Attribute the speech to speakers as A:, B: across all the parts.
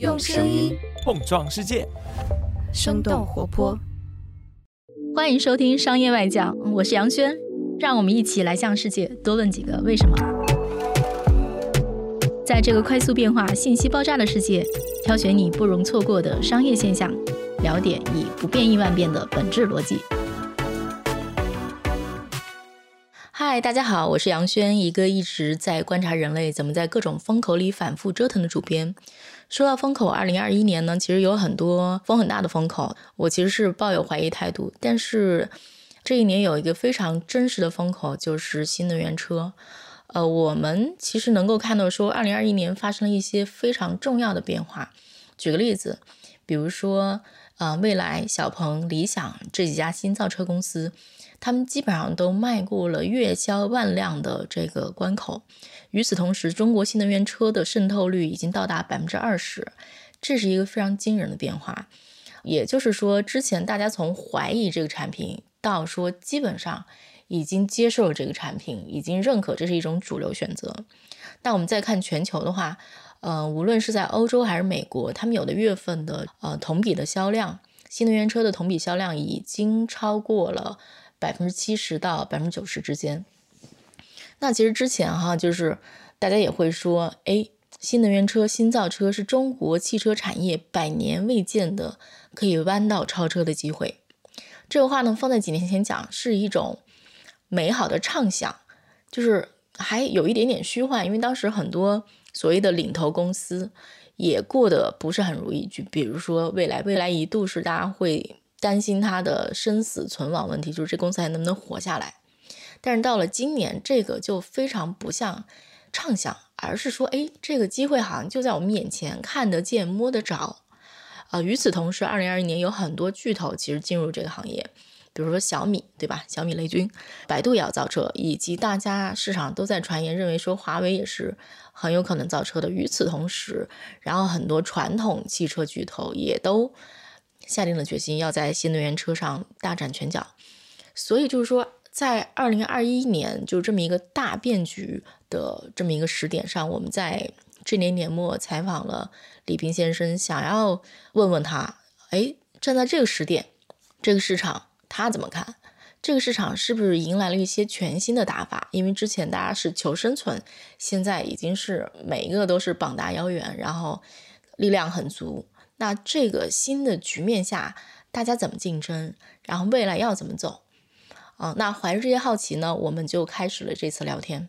A: 用声音
B: 碰撞世界，
A: 生动活泼。
C: 欢迎收听《商业外讲》，我是杨轩，让我们一起来向世界多问几个为什么。在这个快速变化、信息爆炸的世界，挑选你不容错过的商业现象，了解以不变应万变的本质逻辑。嗨，大家好，我是杨轩，一个一直在观察人类怎么在各种风口里反复折腾的主编。说到风口，二零二一年呢，其实有很多风很大的风口，我其实是抱有怀疑态度。但是这一年有一个非常真实的风口，就是新能源车。呃，我们其实能够看到，说二零二一年发生了一些非常重要的变化。举个例子，比如说，呃，蔚来、小鹏、理想这几家新造车公司。他们基本上都迈过了月销万辆的这个关口。与此同时，中国新能源车的渗透率已经到达百分之二十，这是一个非常惊人的变化。也就是说，之前大家从怀疑这个产品，到说基本上已经接受了这个产品，已经认可这是一种主流选择。那我们再看全球的话，呃，无论是在欧洲还是美国，他们有的月份的呃同比的销量，新能源车的同比销量已经超过了。百分之七十到百分之九十之间。那其实之前哈，就是大家也会说，哎，新能源车、新造车是中国汽车产业百年未见的可以弯道超车的机会。这个话呢，放在几年前讲是一种美好的畅想，就是还有一点点虚幻，因为当时很多所谓的领头公司也过得不是很如意，就比如说未来，未来一度是大家会。担心它的生死存亡问题，就是这公司还能不能活下来。但是到了今年，这个就非常不像畅想，而是说，哎，这个机会好像就在我们眼前，看得见、摸得着。啊，与此同时，二零二一年有很多巨头其实进入这个行业，比如说小米，对吧？小米雷军，百度也要造车，以及大家市场都在传言认为说华为也是很有可能造车的。与此同时，然后很多传统汽车巨头也都。下定了决心要在新能源车上大展拳脚，所以就是说，在二零二一年就这么一个大变局的这么一个时点上，我们在这年年末采访了李平先生，想要问问他，哎，站在这个时点，这个市场他怎么看？这个市场是不是迎来了一些全新的打法？因为之前大家是求生存，现在已经是每一个都是膀大腰圆，然后力量很足。那这个新的局面下，大家怎么竞争？然后未来要怎么走？啊，那怀着这些好奇呢，我们就开始了这次聊天。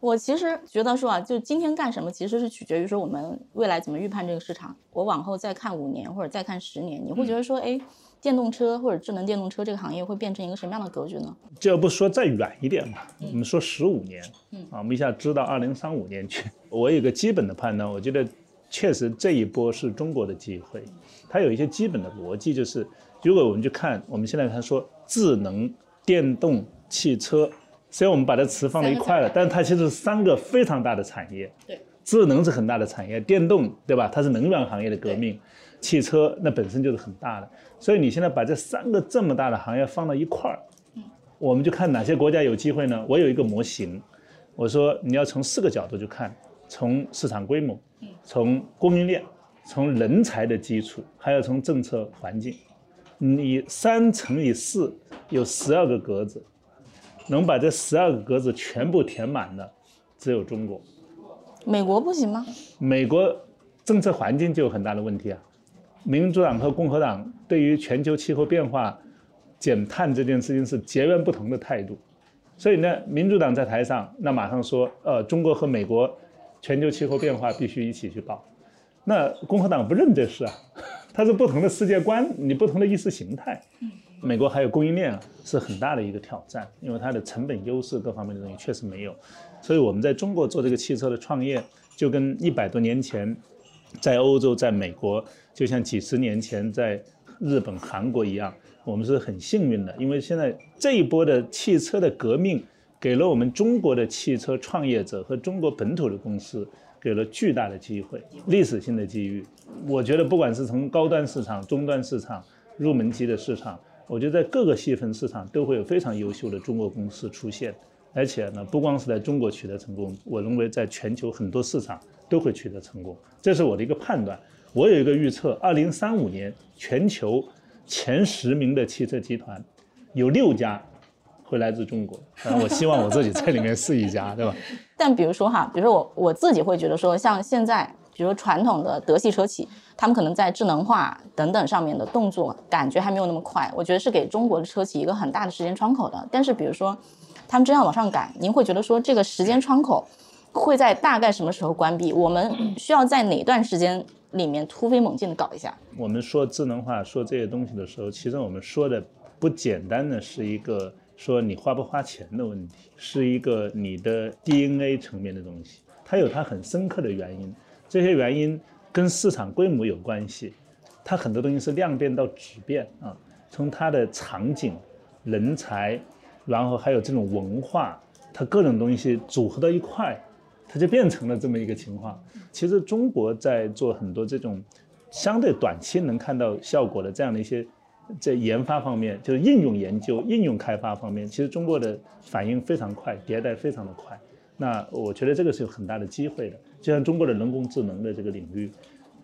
C: 我其实觉得说啊，就今天干什么，其实是取决于说我们未来怎么预判这个市场。我往后再看五年或者再看十年，你会觉得说，哎，电动车或者智能电动车这个行业会变成一个什么样的格局呢？
D: 这不说再远一点嘛，我们说十五年，嗯啊，我们一下知道二零三五年去。我有个基本的判断，我觉得。确实，这一波是中国的机会。它有一些基本的逻辑，就是如果我们去看，我们现在他说智能电动汽车，虽然我们把这词放在一块了，但是它其实是三个非常大的产业。
C: 对，
D: 智能是很大的产业，电动对吧？它是能源行业的革命，汽车那本身就是很大的。所以你现在把这三个这么大的行业放到一块儿，我们就看哪些国家有机会呢？我有一个模型，我说你要从四个角度去看。从市场规模，从供应链，从人才的基础，还要从政策环境，你三乘以四有十二个格子，能把这十二个格子全部填满的，只有中国。
C: 美国不行吗？
D: 美国政策环境就有很大的问题啊！民主党和共和党对于全球气候变化减碳这件事情是截然不同的态度，所以呢，民主党在台上那马上说，呃，中国和美国。全球气候变化必须一起去报，那共和党不认这事啊，它是不同的世界观，你不同的意识形态。美国还有供应链啊，是很大的一个挑战，因为它的成本优势各方面的东西确实没有。所以我们在中国做这个汽车的创业，就跟一百多年前在欧洲、在美国，就像几十年前在日本、韩国一样，我们是很幸运的，因为现在这一波的汽车的革命。给了我们中国的汽车创业者和中国本土的公司，给了巨大的机会，历史性的机遇。我觉得，不管是从高端市场、中端市场、入门级的市场，我觉得在各个细分市场都会有非常优秀的中国公司出现。而且呢，不光是在中国取得成功，我认为在全球很多市场都会取得成功，这是我的一个判断。我有一个预测，二零三五年全球前十名的汽车集团有六家会来自中国，啊，我希望我自己在里面是一家，对吧？
B: 但比如说哈，比如说我我自己会觉得说，像现在，比如说传统的德系车企，他们可能在智能化等等上面的动作感觉还没有那么快，我觉得是给中国的车企一个很大的时间窗口的。但是比如说。他们真要往上赶，您会觉得说这个时间窗口会在大概什么时候关闭？我们需要在哪段时间里面突飞猛进的搞一下？
D: 我们说智能化，说这些东西的时候，其实我们说的不简单的是一个说你花不花钱的问题，是一个你的 DNA 层面的东西，它有它很深刻的原因，这些原因跟市场规模有关系，它很多东西是量变到质变啊，从它的场景、人才。然后还有这种文化，它各种东西组合到一块，它就变成了这么一个情况。其实中国在做很多这种相对短期能看到效果的这样的一些在研发方面，就是应用研究、应用开发方面，其实中国的反应非常快，迭代非常的快。那我觉得这个是有很大的机会的，就像中国的人工智能的这个领域。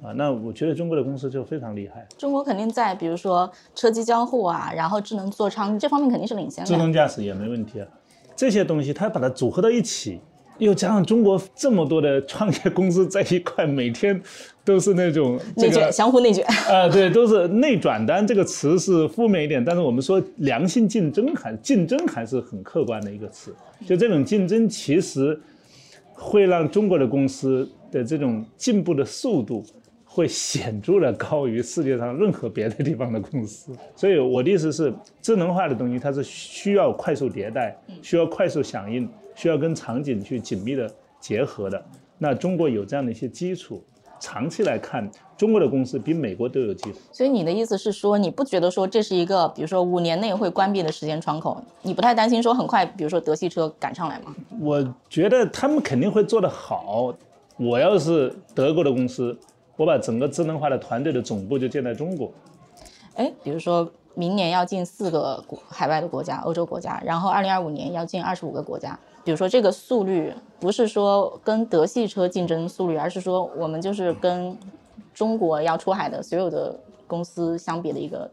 D: 啊，那我觉得中国的公司就非常厉害。
B: 中国肯定在，比如说车机交互啊，然后智能座舱这方面肯定是领先的。
D: 自动驾驶也没问题啊，这些东西它把它组合到一起，又加上中国这么多的创业公司在一块，每天都是那种
B: 内卷，相互内卷。
D: 啊，对，都是内转。单这个词是负面一点，但是我们说良性竞争还竞争还是很客观的一个词。就这种竞争，其实会让中国的公司的这种进步的速度。会显著的高于世界上任何别的地方的公司，所以我的意思是，智能化的东西它是需要快速迭代，需要快速响应，需要跟场景去紧密的结合的。那中国有这样的一些基础，长期来看，中国的公司比美国都有基础。
B: 所以你的意思是说，你不觉得说这是一个，比如说五年内会关闭的时间窗口？你不太担心说很快，比如说德系车赶上来吗？
D: 我觉得他们肯定会做得好。我要是德国的公司。我把整个智能化的团队的总部就建在中国，
B: 哎，比如说明年要进四个国海外的国家，欧洲国家，然后二零二五年要进二十五个国家。比如说这个速率不是说跟德系车竞争速率，而是说我们就是跟中国要出海的所有的公司相比的一个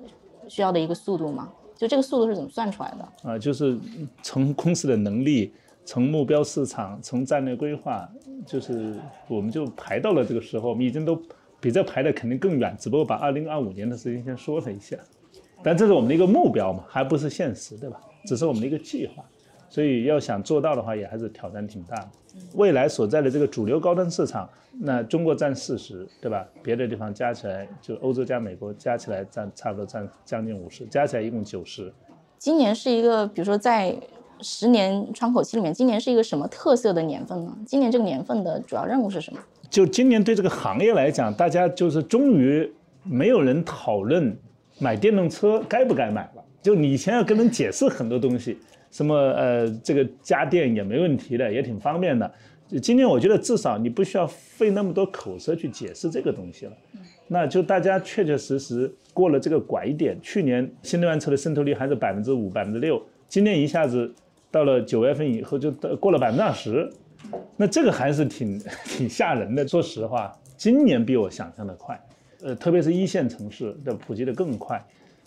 B: 需要的一个速度嘛？就这个速度是怎么算出来的？
D: 啊，就是从公司的能力。从目标市场，从战略规划，就是我们就排到了这个时候，我们已经都比这排的肯定更远，只不过把二零二五年的时间先说了一下，但这是我们的一个目标嘛，还不是现实，对吧？只是我们的一个计划，所以要想做到的话，也还是挑战挺大的。未来所在的这个主流高端市场，那中国占四十，对吧？别的地方加起来，就欧洲加美国加起来占差不多占将近五十，加起来一共九十。
B: 今年是一个，比如说在。十年窗口期里面，今年是一个什么特色的年份呢？今年这个年份的主要任务是什么？
D: 就今年对这个行业来讲，大家就是终于没有人讨论买电动车该不该买了。就你以前要跟人解释很多东西，什么呃这个家电也没问题的，也挺方便的。今年我觉得至少你不需要费那么多口舌去解释这个东西了。那就大家确确实实过了这个拐点。去年新能源车的渗透率还是百分之五、百分之六，今年一下子。到了九月份以后，就过了百分之二十，那这个还是挺 挺吓人的。说实话，今年比我想象的快，呃，特别是一线城市的普及的更快，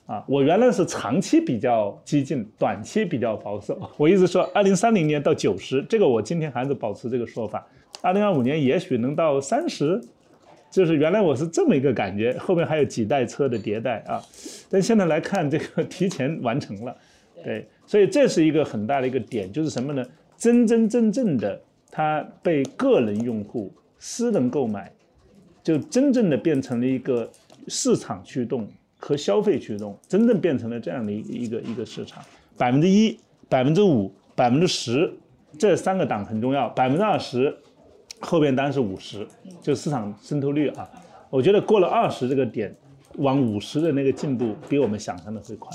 D: 啊，我原来是长期比较激进，短期比较保守。我一直说二零三零年到九十，这个我今天还是保持这个说法。二零二五年也许能到三十，就是原来我是这么一个感觉，后面还有几代车的迭代啊，但现在来看，这个提前完成了，对。所以这是一个很大的一个点，就是什么呢？真真正正的，它被个人用户、私人购买，就真正的变成了一个市场驱动和消费驱动，真正变成了这样的一一个一个市场。百分之一、百分之五、百分之十，这三个档很重要。百分之二十，后边当然是五十，就市场渗透率啊。我觉得过了二十这个点，往五十的那个进步，比我们想象的会快。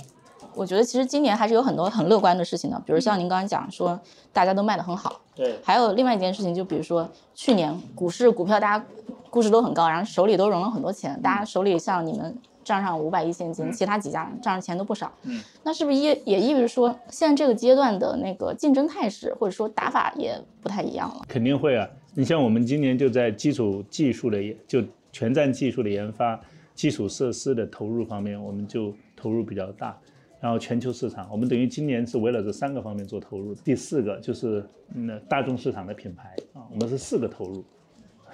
B: 我觉得其实今年还是有很多很乐观的事情的，比如像您刚刚讲说大家都卖得很好，
D: 对，
B: 还有另外一件事情，就比如说去年股市股票大家估值都很高，然后手里都融了很多钱，大家手里像你们账上五百亿现金，其他几家账上钱都不少。嗯，那是不是也也意味着说，现在这个阶段的那个竞争态势或者说打法也不太一样了？
D: 肯定会啊！你像我们今年就在基础技术的就全站技术的研发、基础设施的投入方面，我们就投入比较大。然后全球市场，我们等于今年是围绕这三个方面做投入。第四个就是那大众市场的品牌啊，我们是四个投入。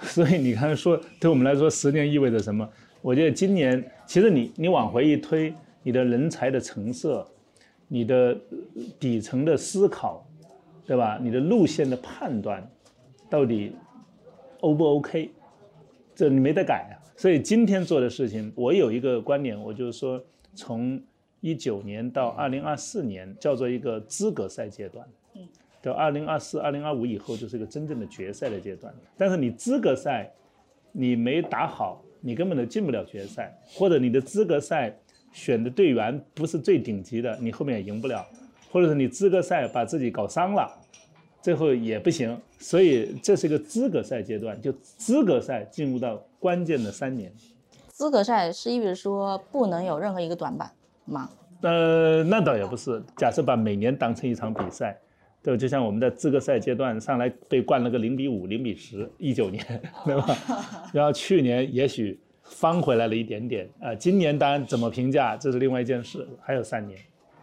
D: 所以你看说，对我们来说，十年意味着什么？我觉得今年其实你你往回一推，你的人才的成色，你的底层的思考，对吧？你的路线的判断，到底 O 不 OK？这你没得改啊。所以今天做的事情，我有一个观点，我就是说从。一九年到二零二四年叫做一个资格赛阶段，嗯，到二零二四、二零二五以后就是一个真正的决赛的阶段。但是你资格赛你没打好，你根本都进不了决赛，或者你的资格赛选的队员不是最顶级的，你后面也赢不了，或者是你资格赛把自己搞伤了，最后也不行。所以这是一个资格赛阶段，就资格赛进入到关键的三年。
B: 资格赛是意味着说不能有任何一个短板。吗？
D: 呃，那倒也不是。假设把每年当成一场比赛，对吧？就像我们在资格赛阶段上来被灌了个零比五、零比十，一九年，对吧？然后去年也许翻回来了一点点啊。今年当然怎么评价，这是另外一件事。还有三年，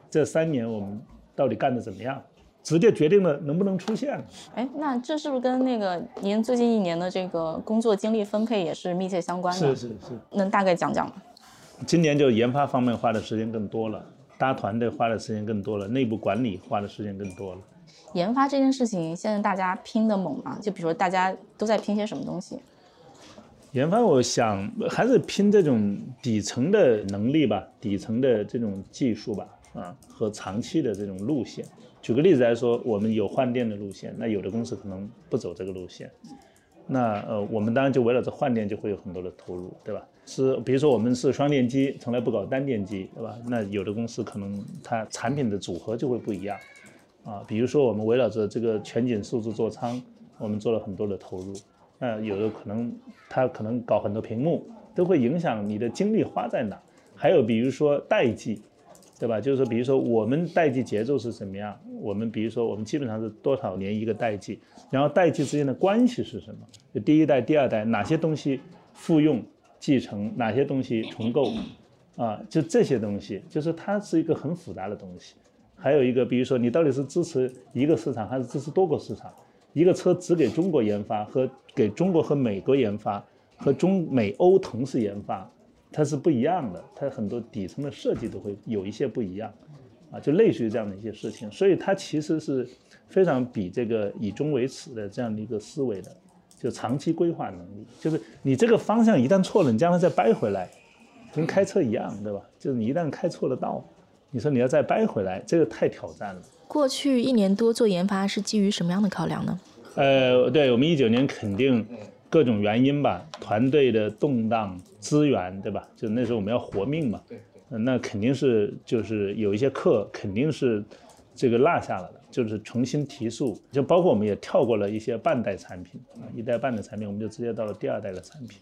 D: 这三年我们到底干的怎么样，直接决定了能不能出现。
B: 哎，那这是不是跟那个您最近一年的这个工作精力分配也是密切相关
D: 的？是是是。
B: 能大概讲讲吗？
D: 今年就研发方面花的时间更多了，搭团队花的时间更多了，内部管理花的时间更多了。
B: 研发这件事情，现在大家拼的猛吗？就比如说大家都在拼些什么东西？
D: 研发，我想还是拼这种底层的能力吧，底层的这种技术吧，啊，和长期的这种路线。举个例子来说，我们有换电的路线，那有的公司可能不走这个路线。那呃，我们当然就围绕着换电就会有很多的投入，对吧？是，比如说我们是双电机，从来不搞单电机，对吧？那有的公司可能它产品的组合就会不一样，啊，比如说我们围绕着这个全景数字座舱，我们做了很多的投入。那有的可能它可能搞很多屏幕，都会影响你的精力花在哪。还有比如说代际。对吧？就是说，比如说我们代际节奏是怎么样？我们比如说，我们基本上是多少年一个代际，然后代际之间的关系是什么？就第一代、第二代哪些东西复用、继承，哪些东西重构，啊，就这些东西，就是它是一个很复杂的东西。还有一个，比如说你到底是支持一个市场还是支持多个市场？一个车只给中国研发和给中国和美国研发和中美欧同时研发。它是不一样的，它很多底层的设计都会有一些不一样，啊，就类似于这样的一些事情，所以它其实是非常比这个以终为始的这样的一个思维的，就长期规划能力，就是你这个方向一旦错了，你将来再掰回来，跟开车一样，对吧？就是你一旦开错了道，你说你要再掰回来，这个太挑战了。
C: 过去一年多做研发是基于什么样的考量呢？
D: 呃，对我们一九年肯定。各种原因吧，团队的动荡，资源，对吧？就那时候我们要活命嘛。对。那肯定是就是有一些课肯定是这个落下了的，就是重新提速，就包括我们也跳过了一些半代产品啊，一代半的产品，我们就直接到了第二代的产品。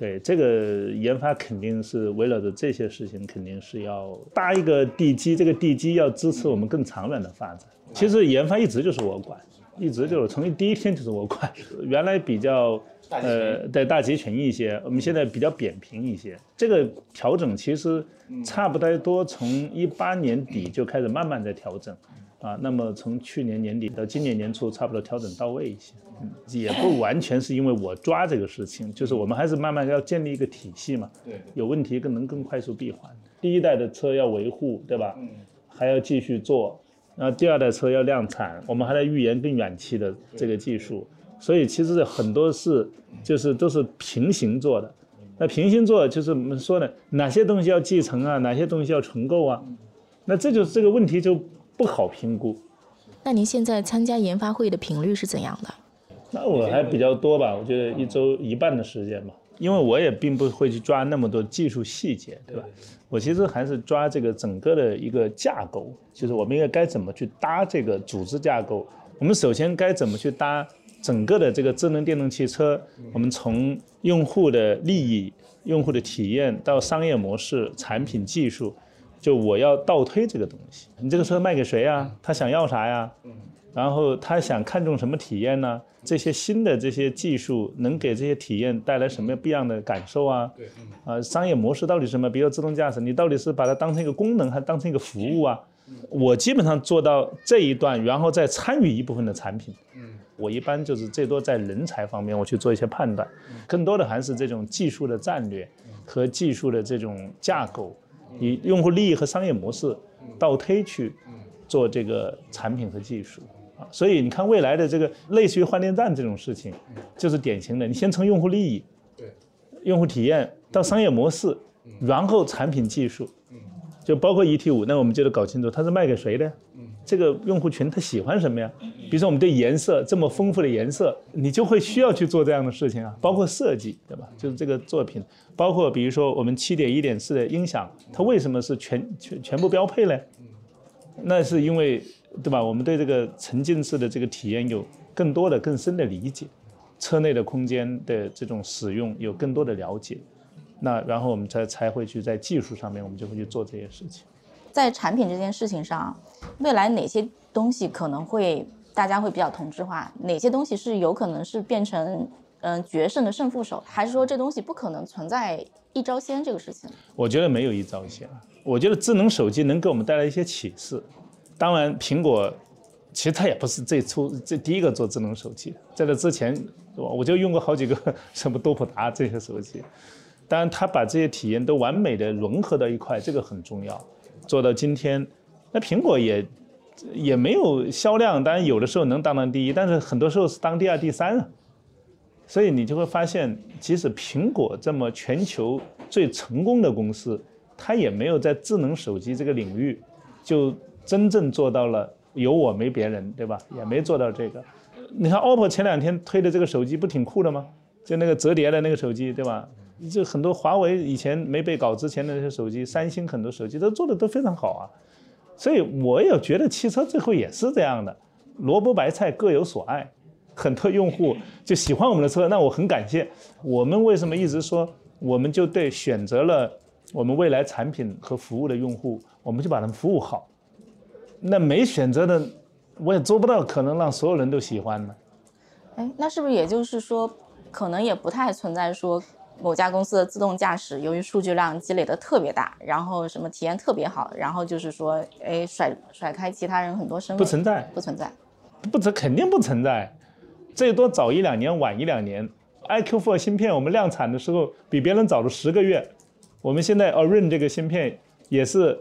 D: 对，这个研发肯定是围绕着这些事情，肯定是要搭一个地基，这个地基要支持我们更长远的发展。其实研发一直就是我管，一直就是从第一天就是我管，原来比较。呃，对大集群一些，我们现在比较扁平一些。这个调整其实差不太多，从一八年底就开始慢慢在调整，啊，那么从去年年底到今年年初，差不多调整到位一些。嗯，也不完全是因为我抓这个事情，就是我们还是慢慢要建立一个体系嘛。对，有问题更能更快速闭环。第一代的车要维护，对吧？嗯，还要继续做。然后第二代车要量产，我们还在预言更远期的这个技术。所以其实很多事就是都是平行做的，那平行做就是我们说的哪些东西要继承啊，哪些东西要重构啊，那这就是这个问题就不好评估。
C: 那您现在参加研发会的频率是怎样的？
D: 那我还比较多吧，我觉得一周一半的时间吧，因为我也并不会去抓那么多技术细节，对吧？我其实还是抓这个整个的一个架构，就是我们应该该怎么去搭这个组织架构，我们首先该怎么去搭。整个的这个智能电动汽车，我们从用户的利益、用户的体验到商业模式、产品技术，就我要倒推这个东西。你这个车卖给谁呀？他想要啥呀？然后他想看重什么体验呢？这些新的这些技术能给这些体验带来什么不一样的感受啊？对，啊，商业模式到底什么？比如自动驾驶，你到底是把它当成一个功能，还当成一个服务啊？我基本上做到这一段，然后再参与一部分的产品。嗯，我一般就是最多在人才方面我去做一些判断，更多的还是这种技术的战略和技术的这种架构，以用户利益和商业模式倒推去做这个产品和技术。所以你看未来的这个类似于换电站这种事情，就是典型的。你先从用户利益、对用户体验到商业模式，然后产品技术，就包括 ET 五，那我们就得搞清楚它是卖给谁的，这个用户群他喜欢什么呀？比如说我们对颜色这么丰富的颜色，你就会需要去做这样的事情啊。包括设计，对吧？就是这个作品，包括比如说我们七点一点四的音响，它为什么是全全全部标配呢？那是因为。对吧？我们对这个沉浸式的这个体验有更多的、更深的理解，车内的空间的这种使用有更多的了解，那然后我们才才会去在技术上面，我们就会去做这些事情。
B: 在产品这件事情上，未来哪些东西可能会大家会比较同质化？哪些东西是有可能是变成嗯决胜的胜负手？还是说这东西不可能存在一招鲜这个事情？
D: 我觉得没有一招鲜。我觉得智能手机能给我们带来一些启示。当然，苹果其实它也不是最初这第一个做智能手机，在这之前，我我就用过好几个什么多普达这些手机。当然，它把这些体验都完美的融合到一块，这个很重要。做到今天，那苹果也也没有销量，当然有的时候能当当第一，但是很多时候是当第二、第三了。所以你就会发现，即使苹果这么全球最成功的公司，它也没有在智能手机这个领域就。真正做到了有我没别人，对吧？也没做到这个。你看 OPPO 前两天推的这个手机不挺酷的吗？就那个折叠的那个手机，对吧？就很多华为以前没被搞之前的那些手机，三星很多手机都做的都非常好啊。所以我也觉得汽车最后也是这样的，萝卜白菜各有所爱。很多用户就喜欢我们的车，那我很感谢。我们为什么一直说，我们就对选择了我们未来产品和服务的用户，我们就把他们服务好。那没选择的，我也做不到，可能让所有人都喜欢呢。
B: 哎，那是不是也就是说，可能也不太存在说某家公司的自动驾驶由于数据量积累的特别大，然后什么体验特别好，然后就是说，哎，甩甩开其他人很多身
D: 不存在，
B: 不存在，
D: 不存肯定不存在，最多早一两年，晚一两年。iQ4 芯片我们量产的时候比别人早了十个月，我们现在 Orin 这个芯片也是。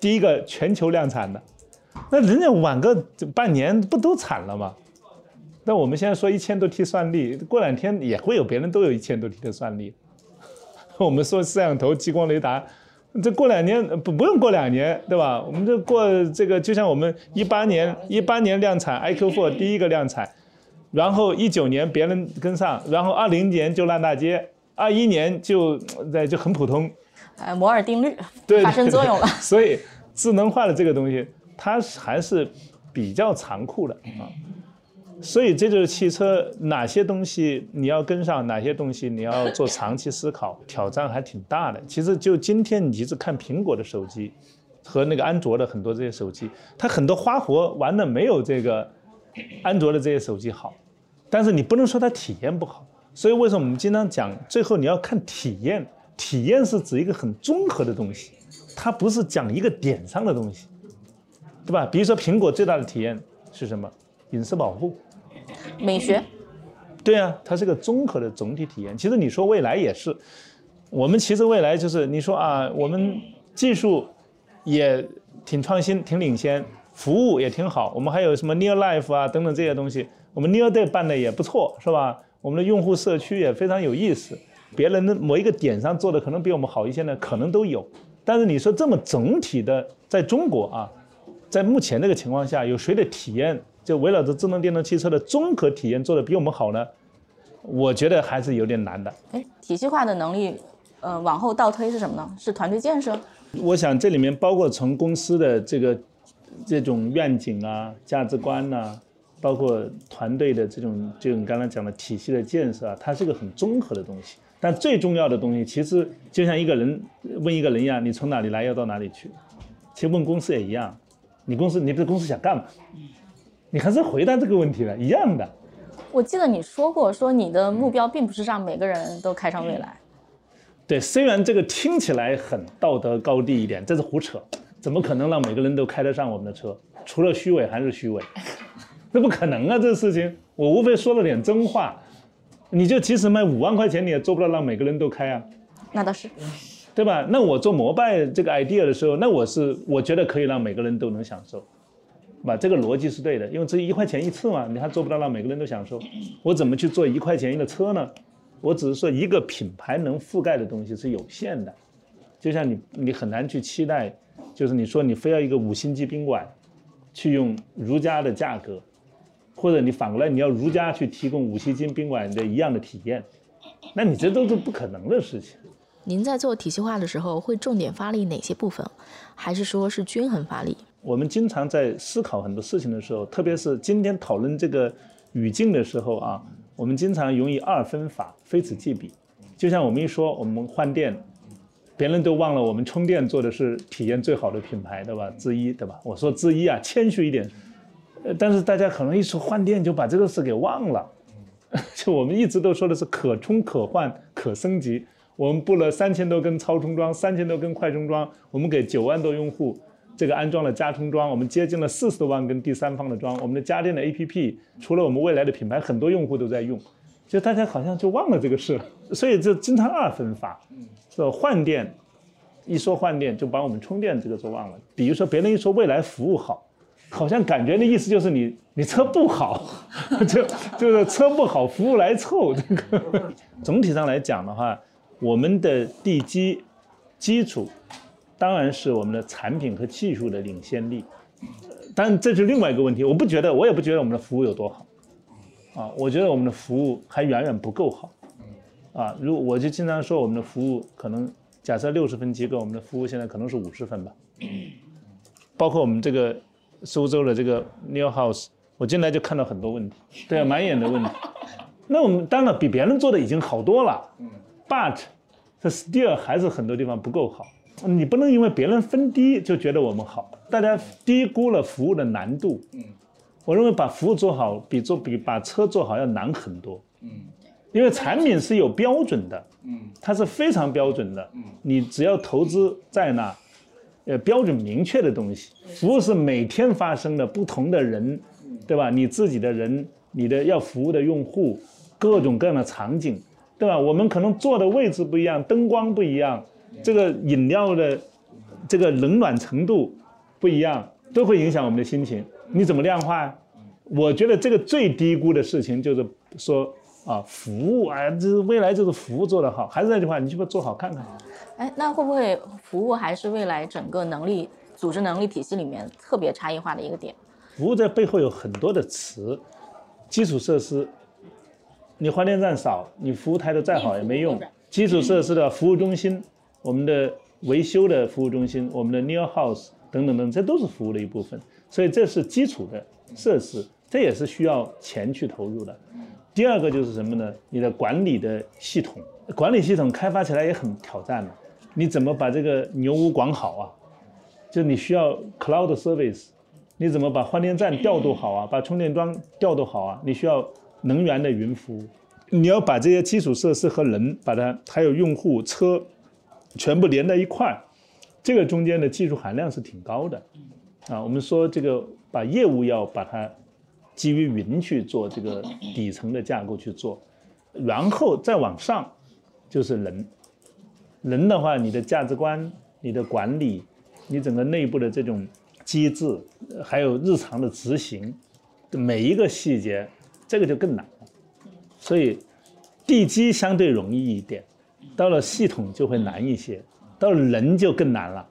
D: 第一个全球量产的，那人家晚个半年不都惨了吗？那我们现在说一千多 T 算力，过两天也会有别人都有一千多 T 的算力。我们说摄像头、激光雷达，这过两年不不用过两年，对吧？我们就过这个，就像我们一八年一八年量产 iQ4 第一个量产，然后一九年别人跟上，然后二零年就烂大街，二一年就在就很普通。
B: 呃，摩尔定律发生作用了，
D: 所以。智能化的这个东西，它还是比较残酷的啊，所以这就是汽车哪些东西你要跟上，哪些东西你要做长期思考，挑战还挺大的。其实就今天你一直看苹果的手机和那个安卓的很多这些手机，它很多花活玩的没有这个安卓的这些手机好，但是你不能说它体验不好。所以为什么我们经常讲，最后你要看体验，体验是指一个很综合的东西。它不是讲一个点上的东西，对吧？比如说苹果最大的体验是什么？隐私保护、
B: 美学。
D: 对啊，它是个综合的总体体验。其实你说未来也是，我们其实未来就是你说啊，我们技术也挺创新、挺领先，服务也挺好。我们还有什么 Near Life 啊等等这些东西，我们 Near Day 办的也不错，是吧？我们的用户社区也非常有意思。别人的某一个点上做的可能比我们好一些呢，可能都有。但是你说这么整体的，在中国啊，在目前这个情况下，有谁的体验就围绕着智能电动汽车的综合体验做的比我们好呢？我觉得还是有点难的。
B: 哎，体系化的能力，呃，往后倒推是什么呢？是团队建设？
D: 我想这里面包括从公司的这个这种愿景啊、价值观呐，包括团队的这种，就你刚才讲的体系的建设啊，它是个很综合的东西。但最重要的东西，其实就像一个人问一个人一样，你从哪里来，要到哪里去？其实问公司也一样，你公司你这公司想干嘛？你还是回答这个问题了，一样的。
B: 我记得你说过，说你的目标并不是让每个人都开上未来。
D: 对，虽然这个听起来很道德高地一点，这是胡扯，怎么可能让每个人都开得上我们的车？除了虚伪还是虚伪，那不可能啊！这事情我无非说了点真话，你就即使卖五万块钱，你也做不到让每个人都开啊。
B: 那倒是，
D: 对吧？那我做摩拜这个 idea 的时候，那我是我觉得可以让每个人都能享受，吧？这个逻辑是对的，因为这一块钱一次嘛，你还做不到让每个人都享受，我怎么去做一块钱一个车呢？我只是说一个品牌能覆盖的东西是有限的，就像你你很难去期待，就是你说你非要一个五星级宾馆。去用如家的价格，或者你反过来你要如家去提供五星级宾馆的一样的体验，那你这都是不可能的事情。
C: 您在做体系化的时候会重点发力哪些部分，还是说是均衡发力？
D: 我们经常在思考很多事情的时候，特别是今天讨论这个语境的时候啊，我们经常容易二分法，非此即彼。就像我们一说我们换电。别人都忘了我们充电做的是体验最好的品牌，对吧？之一，对吧？我说之一啊，谦虚一点。但是大家可能一说换电就把这个事给忘了。就我们一直都说的是可充可换可升级。我们布了三千多根超充桩，三千多根快充桩，我们给九万多用户这个安装了加充桩，我们接近了四十多万根第三方的桩。我们的家电的 APP，除了我们未来的品牌，很多用户都在用。就大家好像就忘了这个事，所以就经常二分法。说换电，一说换电就把我们充电这个都忘了。比如说别人一说未来服务好，好像感觉的意思就是你你车不好，就就是车不好，服务来凑。这个总体上来讲的话，我们的地基基础当然是我们的产品和技术的领先力，但这是另外一个问题。我不觉得，我也不觉得我们的服务有多好，啊，我觉得我们的服务还远远不够好。啊，如我就经常说，我们的服务可能假设六十分及格，我们的服务现在可能是五十分吧。包括我们这个苏州的这个 New House，我进来就看到很多问题，对啊，满眼的问题。那我们当然比别人做的已经好多了嗯，But 这 still 还是很多地方不够好。你不能因为别人分低就觉得我们好，大家低估了服务的难度。我认为把服务做好比做比把车做好要难很多。嗯因为产品是有标准的，嗯，它是非常标准的，嗯，你只要投资在那，呃，标准明确的东西，服务是每天发生的，不同的人，对吧？你自己的人，你的要服务的用户，各种各样的场景，对吧？我们可能坐的位置不一样，灯光不一样，这个饮料的这个冷暖程度不一样，都会影响我们的心情。你怎么量化？我觉得这个最低估的事情就是说。啊，服务啊，就是未来就是服务做得好，还是那句话，你去把做好看看。
B: 哎，那会不会服务还是未来整个能力、组织能力体系里面特别差异化的一个点？
D: 服务在背后有很多的词，基础设施，你换电站少，你服务态度再好也没用。基础设施的 服务中心，我们的维修的服务中心，我们的 New House 等等等，这都是服务的一部分。所以这是基础的设施，这也是需要钱去投入的。第二个就是什么呢？你的管理的系统，管理系统开发起来也很挑战的。你怎么把这个牛屋管好啊？就你需要 cloud service，你怎么把换电站调度好啊？把充电桩调度好啊？你需要能源的云服务，你要把这些基础设施和人，把它还有用户车，全部连在一块儿，这个中间的技术含量是挺高的。啊，我们说这个把业务要把它。基于云去做这个底层的架构去做，然后再往上就是人。人的话，你的价值观、你的管理、你整个内部的这种机制，还有日常的执行，每一个细节，这个就更难。所以地基相对容易一点，到了系统就会难一些，到了人就更难了。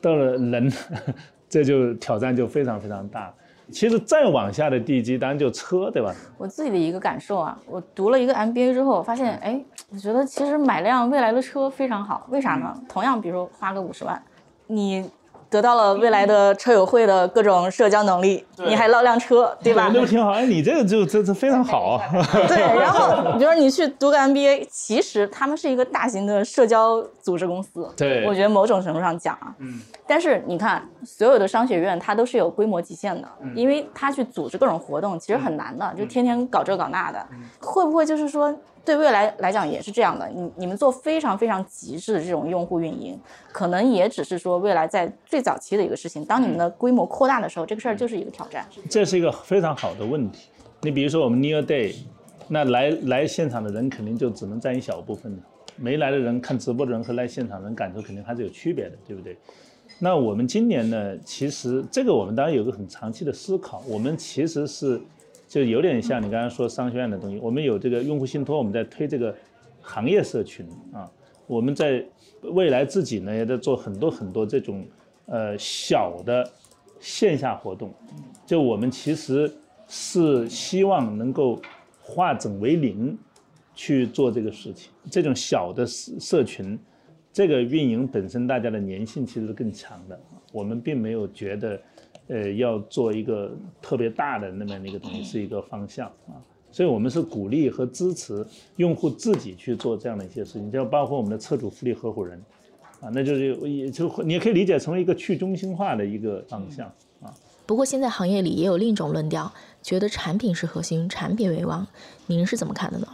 D: 到了人，这就挑战就非常非常大。其实再往下的地基，当然就车，对吧？
B: 我自己的一个感受啊，我读了一个 MBA 之后，我发现，哎，我觉得其实买辆未来的车非常好。为啥呢？同样，比如说花个五十万，你得到了未来的车友会的各种社交能力，你还捞辆车，对吧？
D: 那不挺好？哎，你这个就这这非常好啊。
B: 对，然后比如说你去读个 MBA，其实他们是一个大型的社交组织公司。
D: 对，
B: 我觉得某种程度上讲啊，嗯，但是你看，所有的商学院它都是有规模极限的，因为它去组织各种活动其实很难的，就天天搞这搞那的，会不会就是说？对未来来讲也是这样的，你你们做非常非常极致的这种用户运营，可能也只是说未来在最早期的一个事情。当你们的规模扩大的时候，这个事儿就是一个挑战。
D: 这是一个非常好的问题。你比如说我们 Near Day，那来来现场的人肯定就只能占一小部分的，没来的人看直播的人和来现场人感受肯定还是有区别的，对不对？那我们今年呢，其实这个我们当然有个很长期的思考，我们其实是。就有点像你刚刚说商学院的东西，我们有这个用户信托，我们在推这个行业社群啊，我们在未来自己呢也在做很多很多这种呃小的线下活动，就我们其实是希望能够化整为零去做这个事情，这种小的社社群，这个运营本身大家的粘性其实是更强的，我们并没有觉得。呃，要做一个特别大的那么一个东西，是一个方向啊，所以我们是鼓励和支持用户自己去做这样的一些事情，就包括我们的车主福利合伙人，啊，那就是也就你也可以理解成为一个去中心化的一个方向啊。
C: 不过现在行业里也有另一种论调，觉得产品是核心，产品为王，您是怎么看的呢？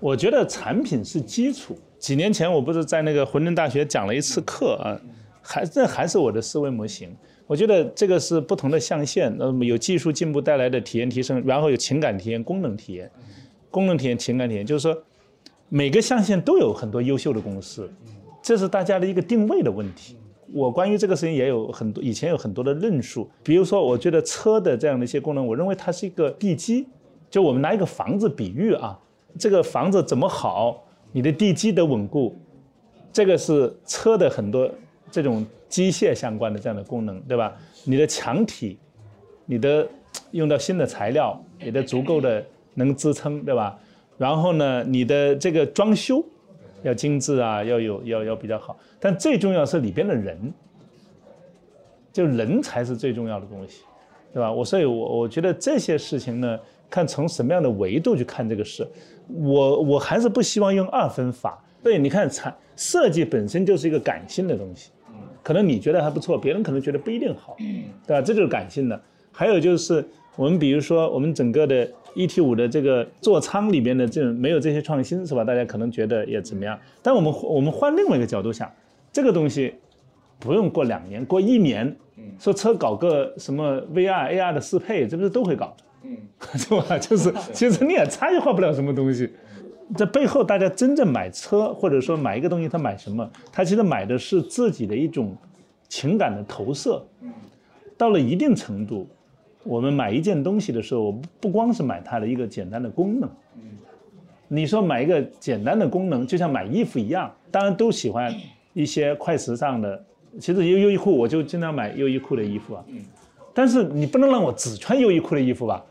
D: 我觉得产品是基础。几年前我不是在那个浑沌大学讲了一次课啊，还这还是我的思维模型。我觉得这个是不同的象限，那么有技术进步带来的体验提升，然后有情感体验、功能体验，功能体验、情感体验，就是说每个象限都有很多优秀的公司，这是大家的一个定位的问题。我关于这个事情也有很多以前有很多的论述，比如说我觉得车的这样的一些功能，我认为它是一个地基，就我们拿一个房子比喻啊，这个房子怎么好，你的地基得稳固，这个是车的很多这种。机械相关的这样的功能，对吧？你的墙体，你的用到新的材料，你的足够的能支撑，对吧？然后呢，你的这个装修要精致啊，要有要要比较好。但最重要是里边的人，就人才是最重要的东西，对吧？我所以，我我觉得这些事情呢，看从什么样的维度去看这个事，我我还是不希望用二分法。对，你看，产设计本身就是一个感性的东西。可能你觉得还不错，别人可能觉得不一定好，对吧？这就是感性的。还有就是我们比如说我们整个的 ET 五的这个座舱里边的这种没有这些创新，是吧？大家可能觉得也怎么样？但我们我们换另外一个角度想，这个东西不用过两年，过一年，说车搞个什么 VR、AR 的适配，这不是都会搞？嗯，是吧？就是 其实你也差异化不了什么东西。在背后，大家真正买车或者说买一个东西，他买什么？他其实买的是自己的一种情感的投射。到了一定程度，我们买一件东西的时候，不光是买它的一个简单的功能。你说买一个简单的功能，就像买衣服一样，当然都喜欢一些快时尚的。其实优优衣库，我就经常买优衣库的衣服啊。但是你不能让我只穿优衣库的衣服吧？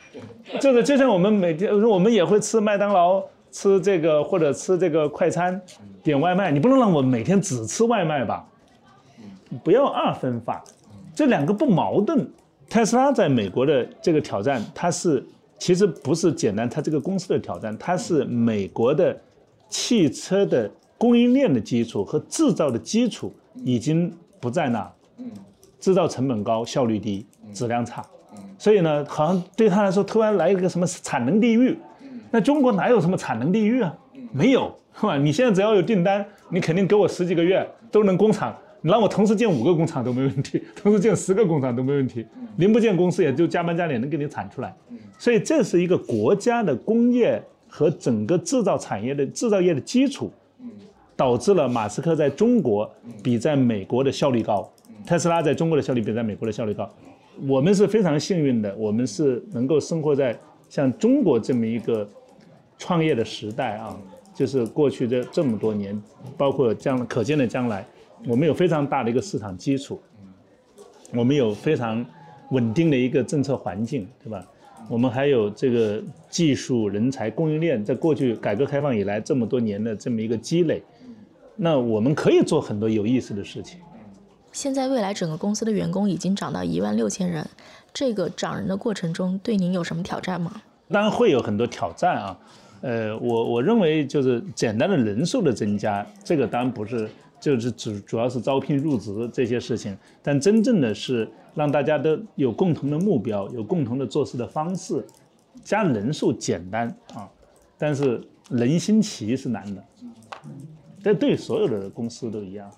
D: 这个就像我们每天，我们也会吃麦当劳。吃这个或者吃这个快餐，点外卖，你不能让我每天只吃外卖吧？不要二分法，这两个不矛盾。特斯拉在美国的这个挑战，它是其实不是简单它这个公司的挑战，它是美国的汽车的供应链的基础和制造的基础已经不在那，制造成本高，效率低，质量差，所以呢，好像对他来说突然来一个什么产能地狱。那中国哪有什么产能地域啊？没有，是吧？你现在只要有订单，你肯定给我十几个月都能工厂，你让我同时建五个工厂都没问题，同时建十个工厂都没问题。零部件公司也就加班加点能给你产出来。所以这是一个国家的工业和整个制造产业的制造业的基础，导致了马斯克在中国比在美国的效率高，特斯拉在中国的效率比在美国的效率高。我们是非常幸运的，我们是能够生活在像中国这么一个。创业的时代啊，就是过去的这么多年，包括将可见的将来，我们有非常大的一个市场基础，我们有非常稳定的一个政策环境，对吧？我们还有这个技术人才供应链，在过去改革开放以来这么多年的这么一个积累，那我们可以做很多有意思的事情，
C: 现在未来整个公司的员工已经涨到一万六千人，这个涨人的过程中对您有什么挑战吗？
D: 当然会有很多挑战啊，呃，我我认为就是简单的人数的增加，这个当然不是，就是主主要是招聘入职这些事情，但真正的是让大家都有共同的目标，有共同的做事的方式，加人数简单啊，但是人心齐是难的，这对所有的公司都一样，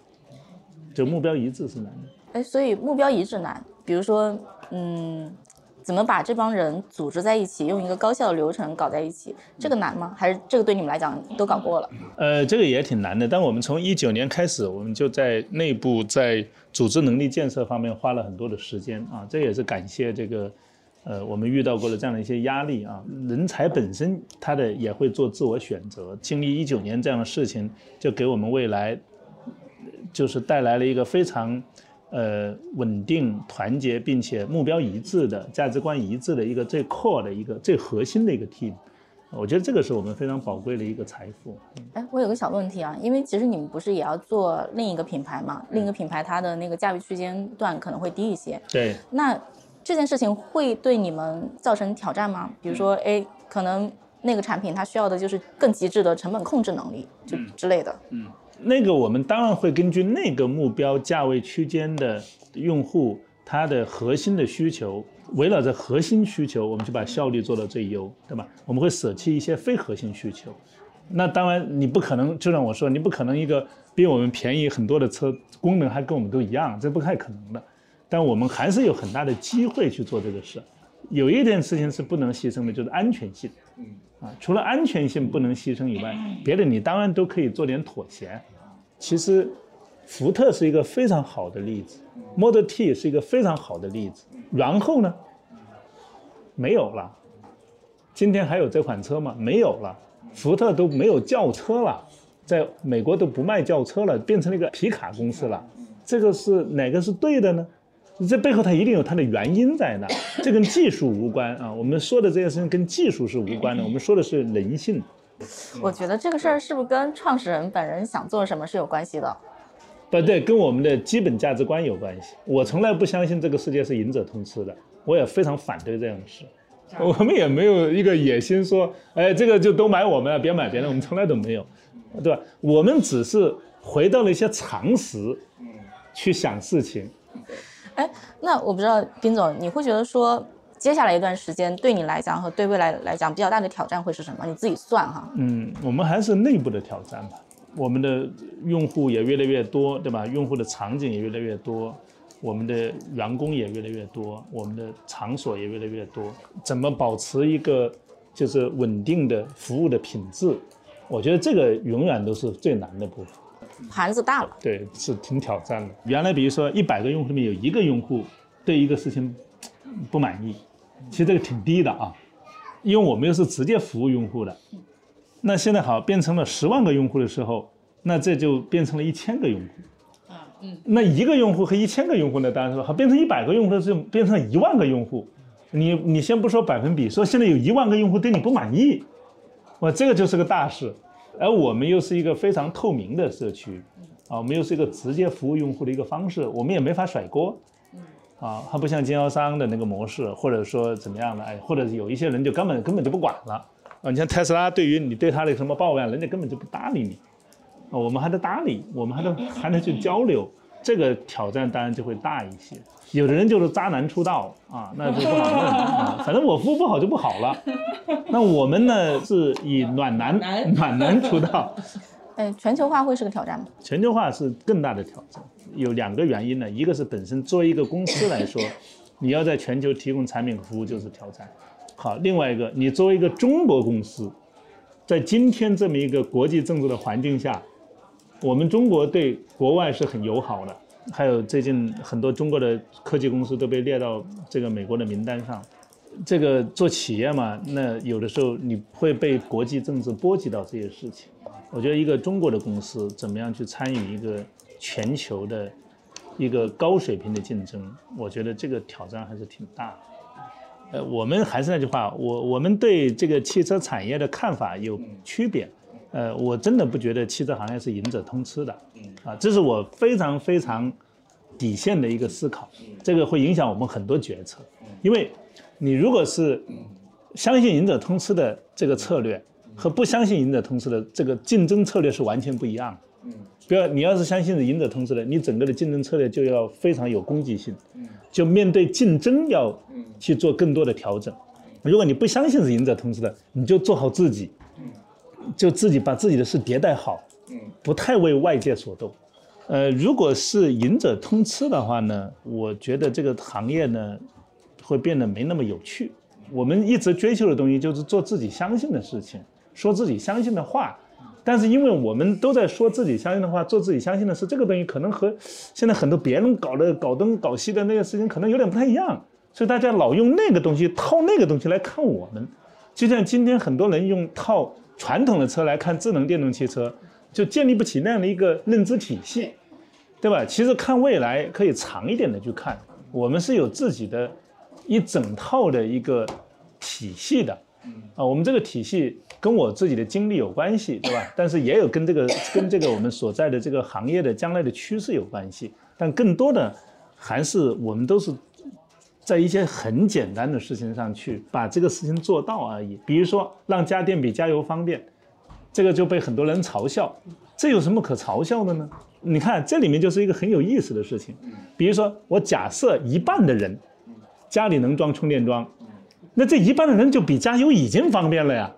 D: 就目标一致是难的。
B: 哎，所以目标一致难，比如说，嗯。怎么把这帮人组织在一起，用一个高效的流程搞在一起，这个难吗？还是这个对你们来讲都搞过了？
D: 呃，这个也挺难的。但我们从一九年开始，我们就在内部在组织能力建设方面花了很多的时间啊。这也是感谢这个，呃，我们遇到过的这样的一些压力啊。人才本身他的也会做自我选择，经历一九年这样的事情，就给我们未来就是带来了一个非常。呃，稳定、团结，并且目标一致的、价值观一致的一个最 core 的一个最核心的一个 team，我觉得这个是我们非常宝贵的一个财富。
B: 哎，我有个小问题啊，因为其实你们不是也要做另一个品牌嘛？另一个品牌它的那个价位区间段可能会低一些。
D: 对。
B: 那这件事情会对你们造成挑战吗？比如说，哎，可能那个产品它需要的就是更极致的成本控制能力，就之类的。
D: 嗯。那个我们当然会根据那个目标价位区间的用户，他的核心的需求，围绕着核心需求，我们就把效率做到最优，对吧？我们会舍弃一些非核心需求。那当然你不可能，就像我说，你不可能一个比我们便宜很多的车，功能还跟我们都一样，这不太可能的。但我们还是有很大的机会去做这个事。有一件事情是不能牺牲的，就是安全性。嗯。啊，除了安全性不能牺牲以外，别的你当然都可以做点妥协。其实，福特是一个非常好的例子，Model T 是一个非常好的例子。然后呢，没有了。今天还有这款车吗？没有了。福特都没有轿车了，在美国都不卖轿车了，变成了一个皮卡公司了。这个是哪个是对的呢？这背后它一定有它的原因在那，这跟技术无关啊。我们说的这件事情跟技术是无关的，我们说的是人性。
B: 我觉得这个事儿是不是跟创始人本人想做什么是有关系的？
D: 不对，跟我们的基本价值观有关系。我从来不相信这个世界是赢者通吃的，我也非常反对这样的事。我们也没有一个野心说，哎，这个就都买我们，别买别人。我们从来都没有，对吧？我们只是回到了一些常识，去想事情。
B: 哎，那我不知道，丁总，你会觉得说？接下来一段时间，对你来讲和对未来来讲比较大的挑战会是什么？你自己算哈。
D: 嗯，我们还是内部的挑战吧。我们的用户也越来越多，对吧？用户的场景也越来越多，我们的员工也越来越多，我们的场所也越来越多。怎么保持一个就是稳定的服务的品质？我觉得这个永远都是最难的部分。
B: 盘子大了，
D: 对，是挺挑战的。原来比如说一百个用户里面有一个用户对一个事情不满意。其实这个挺低的啊，因为我们又是直接服务用户的。那现在好变成了十万个用户的时候，那这就变成了一千个用户。啊，嗯。那一个用户和一千个用户呢？当然说好变成一百个用户是变成一万个用户。你你先不说百分比，说现在有一万个用户对你不满意，哇，这个就是个大事。而我们又是一个非常透明的社区，啊，我们又是一个直接服务用户的一个方式，我们也没法甩锅。啊，它不像经销商的那个模式，或者说怎么样的，哎，或者有一些人就根本根本就不管了啊。你像特斯拉，对于你对他的什么抱怨，人家根本就不搭理你啊。我们还得搭理，我们还得还得去交流，这个挑战当然就会大一些。有的人就是渣男出道啊，那就不好弄啊。反正我服务不好就不好了。那我们呢，是以暖男暖男出道。
B: 哎，全球化会是个挑战吗？
D: 全球化是更大的挑战。有两个原因呢，一个是本身作为一个公司来说，你要在全球提供产品和服务就是挑战。好，另外一个，你作为一个中国公司，在今天这么一个国际政治的环境下，我们中国对国外是很友好的，还有最近很多中国的科技公司都被列到这个美国的名单上。这个做企业嘛，那有的时候你会被国际政治波及到这些事情。我觉得一个中国的公司怎么样去参与一个。全球的一个高水平的竞争，我觉得这个挑战还是挺大的。呃，我们还是那句话，我我们对这个汽车产业的看法有区别。呃，我真的不觉得汽车行业是赢者通吃的。啊，这是我非常非常底线的一个思考，这个会影响我们很多决策。因为，你如果是相信赢者通吃的这个策略，和不相信赢者通吃的这个竞争策略是完全不一样的。嗯，比如你要是相信赢者通吃的，你整个的竞争策略就要非常有攻击性，就面对竞争要去做更多的调整。如果你不相信是赢者通吃的，你就做好自己，就自己把自己的事迭代好，不太为外界所动。呃，如果是赢者通吃的话呢，我觉得这个行业呢会变得没那么有趣。我们一直追求的东西就是做自己相信的事情，说自己相信的话。但是因为我们都在说自己相信的话，做自己相信的事，这个东西可能和现在很多别人搞的搞东搞西的那个事情可能有点不太一样，所以大家老用那个东西套那个东西来看我们。就像今天很多人用套传统的车来看智能电动汽车，就建立不起那样的一个认知体系，对吧？其实看未来可以长一点的去看，我们是有自己的。一整套的一个体系的，啊，我们这个体系跟我自己的经历有关系，对吧？但是也有跟这个跟这个我们所在的这个行业的将来的趋势有关系。但更多的还是我们都是在一些很简单的事情上去把这个事情做到而已。比如说让家电比加油方便，这个就被很多人嘲笑。这有什么可嘲笑的呢？你看这里面就是一个很有意思的事情。比如说我假设一半的人。家里能装充电桩，那这一半的人就比加油已经方便了呀，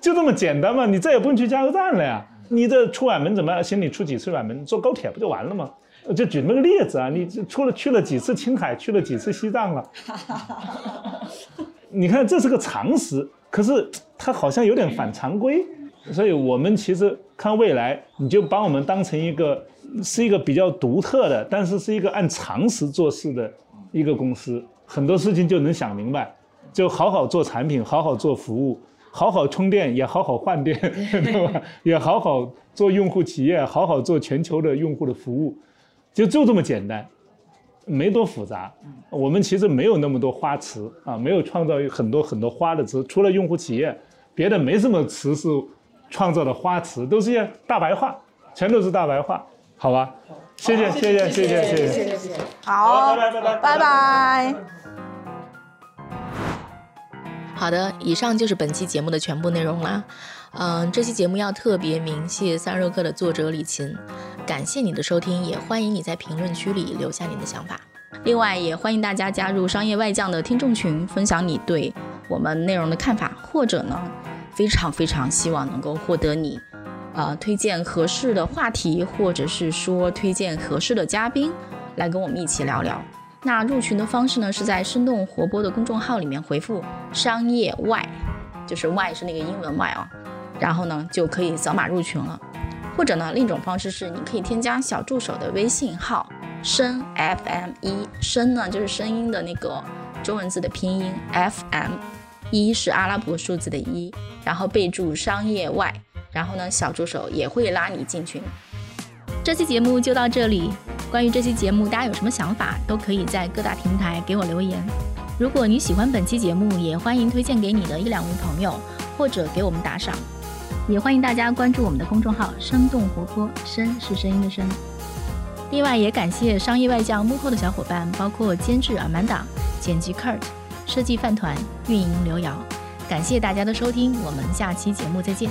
D: 就这么简单嘛，你再也不用去加油站了呀。你这出远门怎么行？你出几次远门？坐高铁不就完了吗？就举那个例子啊，你出了去了几次青海，去了几次西藏了？你看这是个常识，可是它好像有点反常规。所以我们其实看未来，你就把我们当成一个是一个比较独特的，但是是一个按常识做事的一个公司。很多事情就能想明白，就好好做产品，好好做服务，好好充电，也好好换电，对吧？也好好做用户企业，好好做全球的用户的服务，就就这么简单，没多复杂。我们其实没有那么多花词啊，没有创造很多很多花的词，除了用户企业，别的没什么词是创造的花词，都是些大白话，全都是大白话，好吧？谢谢谢谢谢谢谢谢，
B: 好，拜拜拜拜拜拜。
C: 好的，以上就是本期节目的全部内容啦。嗯，这期节目要特别鸣谢散热课的作者李琴，感谢你的收听，也欢迎你在评论区里留下你的想法。另外，也欢迎大家加入商业外将的听众群，分享你对我们内容的看法，或者呢，非常非常希望能够获得你，呃，推荐合适的话题，或者是说推荐合适的嘉宾，来跟我们一起聊聊。那入群的方式呢，是在生动活泼的公众号里面回复“商业外”，就是“外”是那个英文“外”啊，然后呢就可以扫码入群了。或者呢，另一种方式是，你可以添加小助手的微信号“声 FM 一”，声呢就是声音的那个中文字的拼音，FM 一是阿拉伯数字的一，然后备注“商业外”，然后呢小助手也会拉你进群。这期节目就到这里。关于这期节目，大家有什么想法，都可以在各大平台给我留言。如果你喜欢本期节目，也欢迎推荐给你的一两位朋友，或者给我们打赏。也欢迎大家关注我们的公众号“生动活泼”，声是声音的声。另外，也感谢商业外教幕后的小伙伴，包括监制阿曼达、剪辑 Kurt、设计饭团、运营刘瑶。感谢大家的收听，我们下期节目再见。